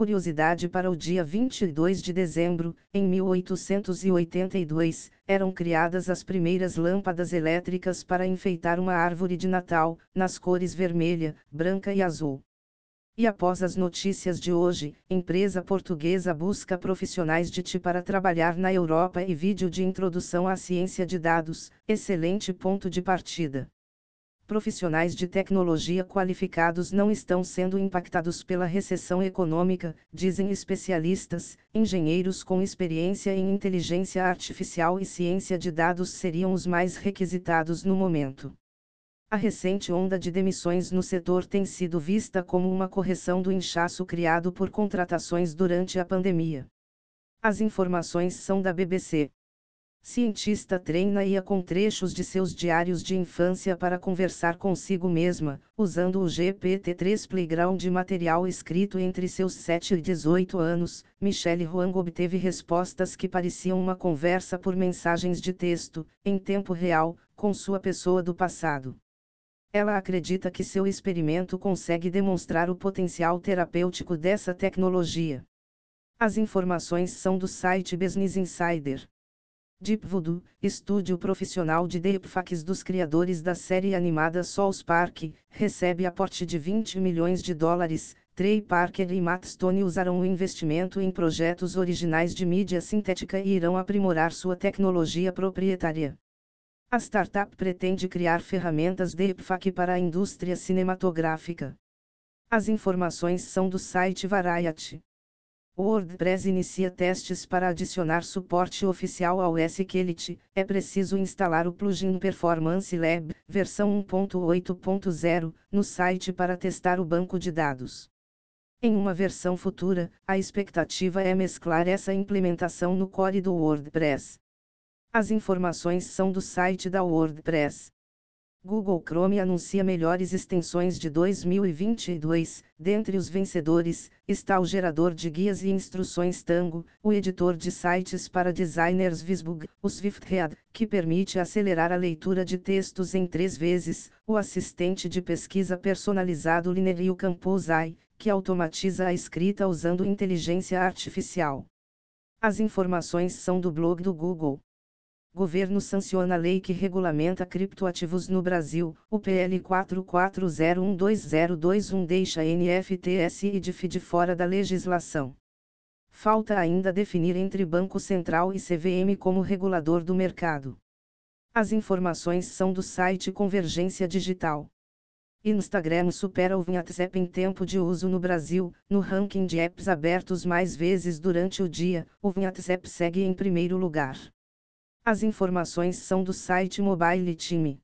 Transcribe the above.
Curiosidade para o dia 22 de dezembro, em 1882, eram criadas as primeiras lâmpadas elétricas para enfeitar uma árvore de Natal, nas cores vermelha, branca e azul. E após as notícias de hoje, empresa portuguesa busca profissionais de TI para trabalhar na Europa e vídeo de introdução à ciência de dados, excelente ponto de partida profissionais de tecnologia qualificados não estão sendo impactados pela recessão econômica, dizem especialistas. Engenheiros com experiência em inteligência artificial e ciência de dados seriam os mais requisitados no momento. A recente onda de demissões no setor tem sido vista como uma correção do inchaço criado por contratações durante a pandemia. As informações são da BBC. Cientista treina IA com trechos de seus diários de infância para conversar consigo mesma, usando o GPT-3 Playground de material escrito entre seus 7 e 18 anos. Michelle Huang obteve respostas que pareciam uma conversa por mensagens de texto, em tempo real, com sua pessoa do passado. Ela acredita que seu experimento consegue demonstrar o potencial terapêutico dessa tecnologia. As informações são do site Business Insider. Deep Voodoo, estúdio profissional de deepfakes dos criadores da série animada South Park, recebe aporte de 20 milhões de dólares. Trey Parker e Matt Stone usarão o investimento em projetos originais de mídia sintética e irão aprimorar sua tecnologia proprietária. A startup pretende criar ferramentas deepfake para a indústria cinematográfica. As informações são do site Variety. O WordPress inicia testes para adicionar suporte oficial ao SQLite. É preciso instalar o plugin Performance Lab, versão 1.8.0, no site para testar o banco de dados. Em uma versão futura, a expectativa é mesclar essa implementação no core do WordPress. As informações são do site da WordPress. Google Chrome anuncia melhores extensões de 2022. Dentre os vencedores, está o gerador de guias e instruções Tango, o editor de sites para designers Visbug, o SwiftRead, que permite acelerar a leitura de textos em três vezes, o assistente de pesquisa personalizado Liner e o Compose que automatiza a escrita usando inteligência artificial. As informações são do blog do Google. Governo sanciona a lei que regulamenta criptoativos no Brasil. O PL 44012021 deixa NFTS e DFID fora da legislação. Falta ainda definir entre Banco Central e CVM como regulador do mercado. As informações são do site Convergência Digital. Instagram supera o WhatsApp em tempo de uso no Brasil, no ranking de apps abertos mais vezes durante o dia, o WhatsApp segue em primeiro lugar. As informações são do site Mobile Time.